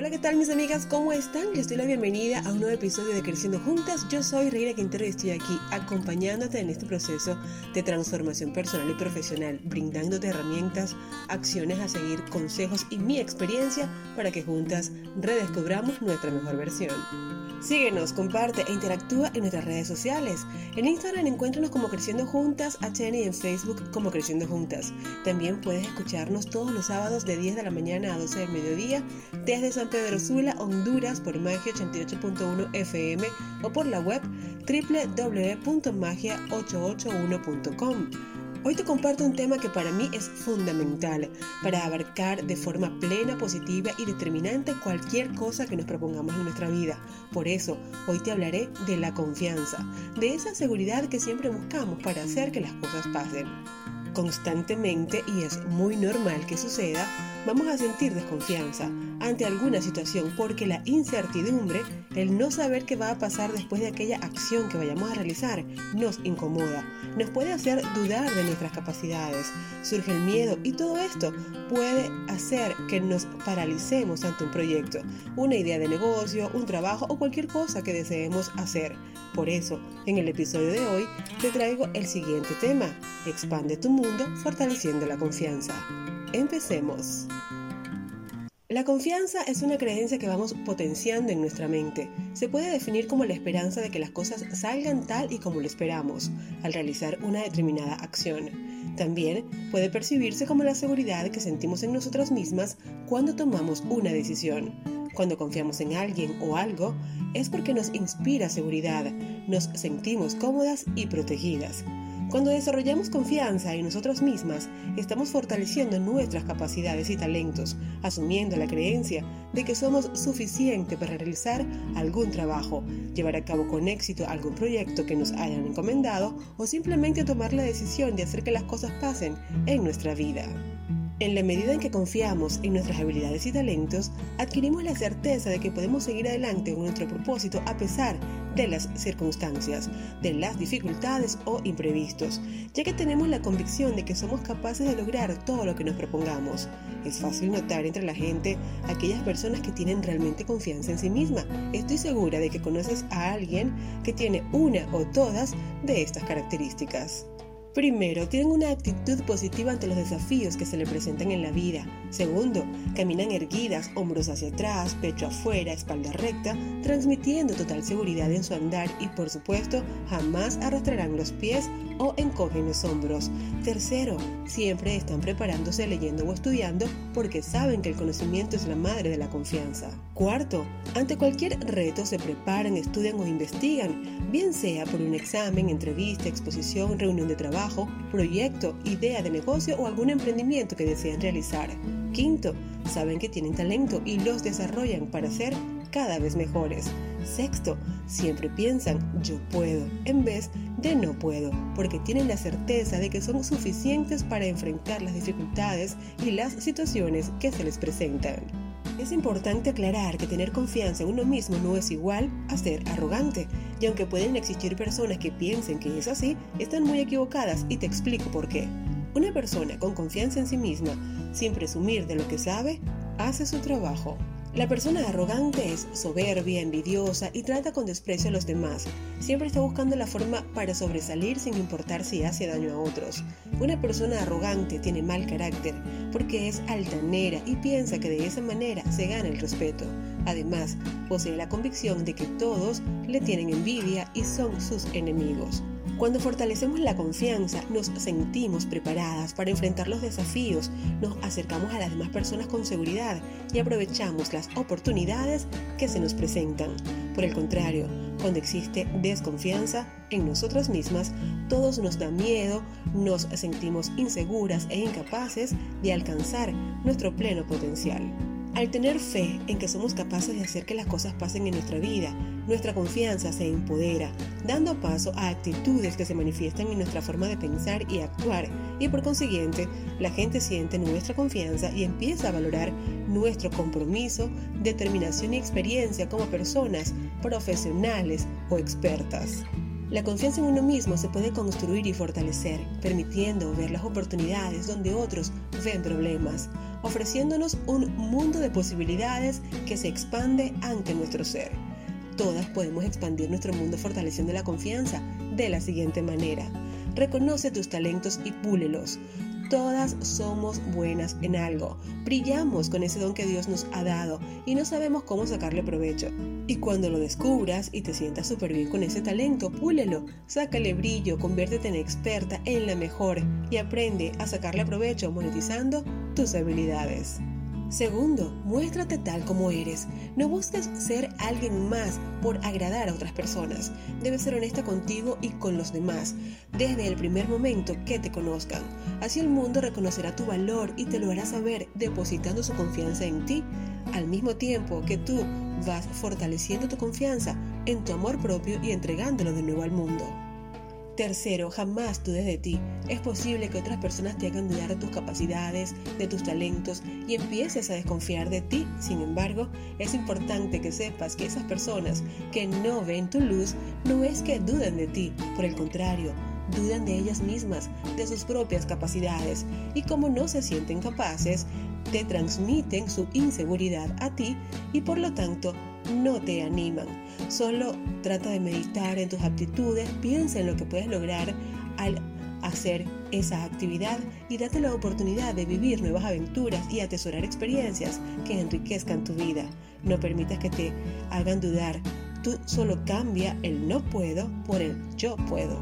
Hola, ¿qué tal mis amigas? ¿Cómo están? Les doy la bienvenida a un nuevo episodio de Creciendo Juntas. Yo soy Reina Quintero y estoy aquí acompañándote en este proceso de transformación personal y profesional, brindándote herramientas, acciones a seguir, consejos y mi experiencia para que juntas redescubramos nuestra mejor versión. Síguenos, comparte e interactúa en nuestras redes sociales. En Instagram encuéntranos como Creciendo Juntas HN y en Facebook como Creciendo Juntas. También puedes escucharnos todos los sábados de 10 de la mañana a 12 del mediodía desde San Pedro Sula, Honduras por Magia 88.1 FM o por la web www.magia881.com. Hoy te comparto un tema que para mí es fundamental para abarcar de forma plena, positiva y determinante cualquier cosa que nos propongamos en nuestra vida. Por eso, hoy te hablaré de la confianza, de esa seguridad que siempre buscamos para hacer que las cosas pasen. Constantemente, y es muy normal que suceda, vamos a sentir desconfianza ante alguna situación porque la incertidumbre, el no saber qué va a pasar después de aquella acción que vayamos a realizar, nos incomoda, nos puede hacer dudar de nuestras capacidades, surge el miedo y todo esto puede hacer que nos paralicemos ante un proyecto, una idea de negocio, un trabajo o cualquier cosa que deseemos hacer. Por eso, en el episodio de hoy te traigo el siguiente tema, expande tu mundo fortaleciendo la confianza. Empecemos. La confianza es una creencia que vamos potenciando en nuestra mente. Se puede definir como la esperanza de que las cosas salgan tal y como lo esperamos al realizar una determinada acción. También puede percibirse como la seguridad que sentimos en nosotras mismas cuando tomamos una decisión. Cuando confiamos en alguien o algo, es porque nos inspira seguridad, nos sentimos cómodas y protegidas. Cuando desarrollamos confianza en nosotras mismas, estamos fortaleciendo nuestras capacidades y talentos, asumiendo la creencia de que somos suficientes para realizar algún trabajo, llevar a cabo con éxito algún proyecto que nos hayan encomendado o simplemente tomar la decisión de hacer que las cosas pasen en nuestra vida. En la medida en que confiamos en nuestras habilidades y talentos, adquirimos la certeza de que podemos seguir adelante con nuestro propósito a pesar de las circunstancias, de las dificultades o imprevistos, ya que tenemos la convicción de que somos capaces de lograr todo lo que nos propongamos. Es fácil notar entre la gente aquellas personas que tienen realmente confianza en sí misma. Estoy segura de que conoces a alguien que tiene una o todas de estas características. Primero, tienen una actitud positiva ante los desafíos que se le presentan en la vida. Segundo, caminan erguidas, hombros hacia atrás, pecho afuera, espalda recta, transmitiendo total seguridad en su andar y por supuesto jamás arrastrarán los pies o encogen los hombros. Tercero, siempre están preparándose leyendo o estudiando porque saben que el conocimiento es la madre de la confianza. Cuarto, ante cualquier reto se preparan, estudian o investigan, bien sea por un examen, entrevista, exposición, reunión de trabajo, proyecto, idea de negocio o algún emprendimiento que desean realizar. Quinto, saben que tienen talento y los desarrollan para ser cada vez mejores. Sexto, siempre piensan yo puedo en vez de no puedo, porque tienen la certeza de que son suficientes para enfrentar las dificultades y las situaciones que se les presentan. Es importante aclarar que tener confianza en uno mismo no es igual a ser arrogante, y aunque pueden existir personas que piensen que es así, están muy equivocadas y te explico por qué. Una persona con confianza en sí misma, sin presumir de lo que sabe, hace su trabajo. La persona arrogante es soberbia, envidiosa y trata con desprecio a los demás. Siempre está buscando la forma para sobresalir sin importar si hace daño a otros. Una persona arrogante tiene mal carácter porque es altanera y piensa que de esa manera se gana el respeto. Además, posee la convicción de que todos le tienen envidia y son sus enemigos. Cuando fortalecemos la confianza, nos sentimos preparadas para enfrentar los desafíos, nos acercamos a las demás personas con seguridad y aprovechamos las oportunidades que se nos presentan. Por el contrario, cuando existe desconfianza en nosotras mismas, todos nos da miedo, nos sentimos inseguras e incapaces de alcanzar nuestro pleno potencial. Al tener fe en que somos capaces de hacer que las cosas pasen en nuestra vida, nuestra confianza se empodera, dando paso a actitudes que se manifiestan en nuestra forma de pensar y actuar, y por consiguiente, la gente siente nuestra confianza y empieza a valorar nuestro compromiso, determinación y experiencia como personas profesionales o expertas. La confianza en uno mismo se puede construir y fortalecer, permitiendo ver las oportunidades donde otros ven problemas. Ofreciéndonos un mundo de posibilidades que se expande ante nuestro ser. Todas podemos expandir nuestro mundo fortaleciendo la confianza de la siguiente manera. Reconoce tus talentos y púlelos. Todas somos buenas en algo. Brillamos con ese don que Dios nos ha dado y no sabemos cómo sacarle provecho. Y cuando lo descubras y te sientas súper bien con ese talento, púlelo, sácale brillo, conviértete en experta, en la mejor y aprende a sacarle provecho monetizando tus. Segundo, muéstrate tal como eres. No busques ser alguien más por agradar a otras personas. Debes ser honesta contigo y con los demás, desde el primer momento que te conozcan. Así el mundo reconocerá tu valor y te lo hará saber depositando su confianza en ti, al mismo tiempo que tú vas fortaleciendo tu confianza en tu amor propio y entregándolo de nuevo al mundo. Tercero, jamás dudes de ti. Es posible que otras personas te hagan dudar de tus capacidades, de tus talentos y empieces a desconfiar de ti. Sin embargo, es importante que sepas que esas personas que no ven tu luz no es que duden de ti, por el contrario, dudan de ellas mismas, de sus propias capacidades y como no se sienten capaces, te transmiten su inseguridad a ti y por lo tanto no te animan. Solo trata de meditar en tus aptitudes, piensa en lo que puedes lograr al hacer esa actividad y date la oportunidad de vivir nuevas aventuras y atesorar experiencias que enriquezcan tu vida. No permitas que te hagan dudar. Tú solo cambia el no puedo por el yo puedo.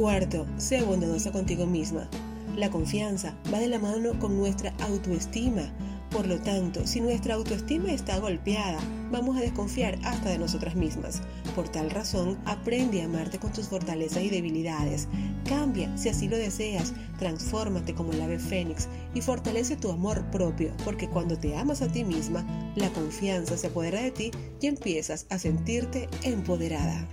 Cuarto, sé bondadosa contigo misma. La confianza va de la mano con nuestra autoestima. Por lo tanto, si nuestra autoestima está golpeada, vamos a desconfiar hasta de nosotras mismas. Por tal razón, aprende a amarte con tus fortalezas y debilidades. Cambia si así lo deseas, transfórmate como el ave fénix y fortalece tu amor propio, porque cuando te amas a ti misma, la confianza se apodera de ti y empiezas a sentirte empoderada.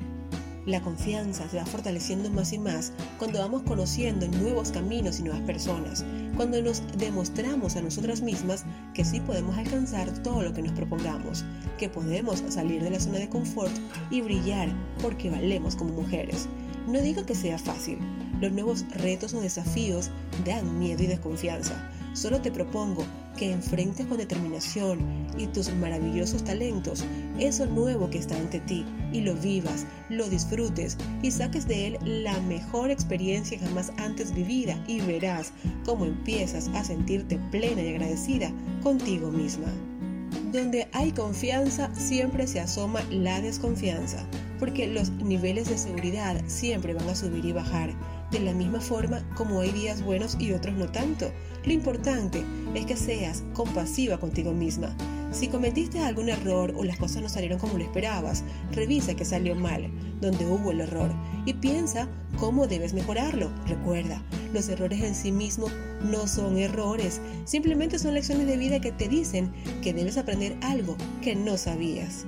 La confianza se va fortaleciendo más y más cuando vamos conociendo nuevos caminos y nuevas personas, cuando nos demostramos a nosotras mismas que sí podemos alcanzar todo lo que nos propongamos, que podemos salir de la zona de confort y brillar porque valemos como mujeres. No digo que sea fácil, los nuevos retos o desafíos dan miedo y desconfianza, Solo te propongo que enfrentes con determinación y tus maravillosos talentos eso nuevo que está ante ti y lo vivas, lo disfrutes y saques de él la mejor experiencia jamás antes vivida y verás cómo empiezas a sentirte plena y agradecida contigo misma. Donde hay confianza siempre se asoma la desconfianza, porque los niveles de seguridad siempre van a subir y bajar de la misma forma como hay días buenos y otros no tanto. Lo importante es que seas compasiva contigo misma. Si cometiste algún error o las cosas no salieron como lo esperabas, revisa que salió mal, donde hubo el error, y piensa cómo debes mejorarlo. Recuerda, los errores en sí mismos no son errores, simplemente son lecciones de vida que te dicen que debes aprender algo que no sabías.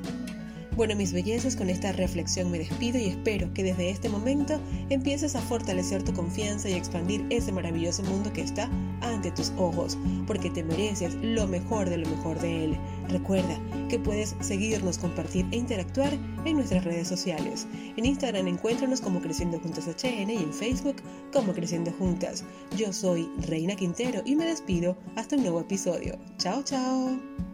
Bueno, mis bellezas, con esta reflexión me despido y espero que desde este momento empieces a fortalecer tu confianza y expandir ese maravilloso mundo que está ante tus ojos, porque te mereces lo mejor de lo mejor de él. Recuerda que puedes seguirnos, compartir e interactuar en nuestras redes sociales. En Instagram encuéntranos como Creciendo Juntas HN y en Facebook como Creciendo Juntas. Yo soy Reina Quintero y me despido hasta un nuevo episodio. Chao, chao.